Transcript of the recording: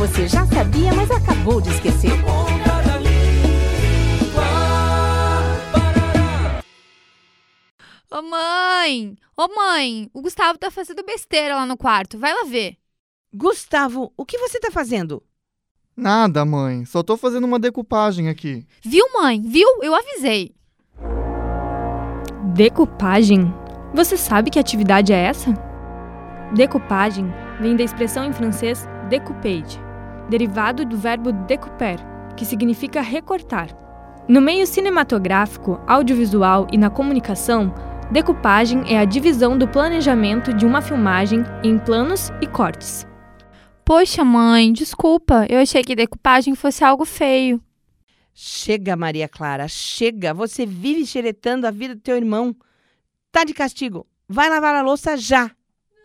você já sabia, mas acabou de esquecer. Ô mãe! Ô mãe! O Gustavo tá fazendo besteira lá no quarto. Vai lá ver. Gustavo, o que você tá fazendo? Nada, mãe. Só tô fazendo uma decupagem aqui. Viu, mãe? Viu? Eu avisei. Decupagem? Você sabe que atividade é essa? Decupagem vem da expressão em francês découpage, derivado do verbo découper, que significa recortar. No meio cinematográfico, audiovisual e na comunicação, decupagem é a divisão do planejamento de uma filmagem em planos e cortes. Poxa, mãe, desculpa. Eu achei que decupagem fosse algo feio. Chega, Maria Clara, chega. Você vive xeretando a vida do teu irmão. Tá de castigo. Vai lavar a louça já.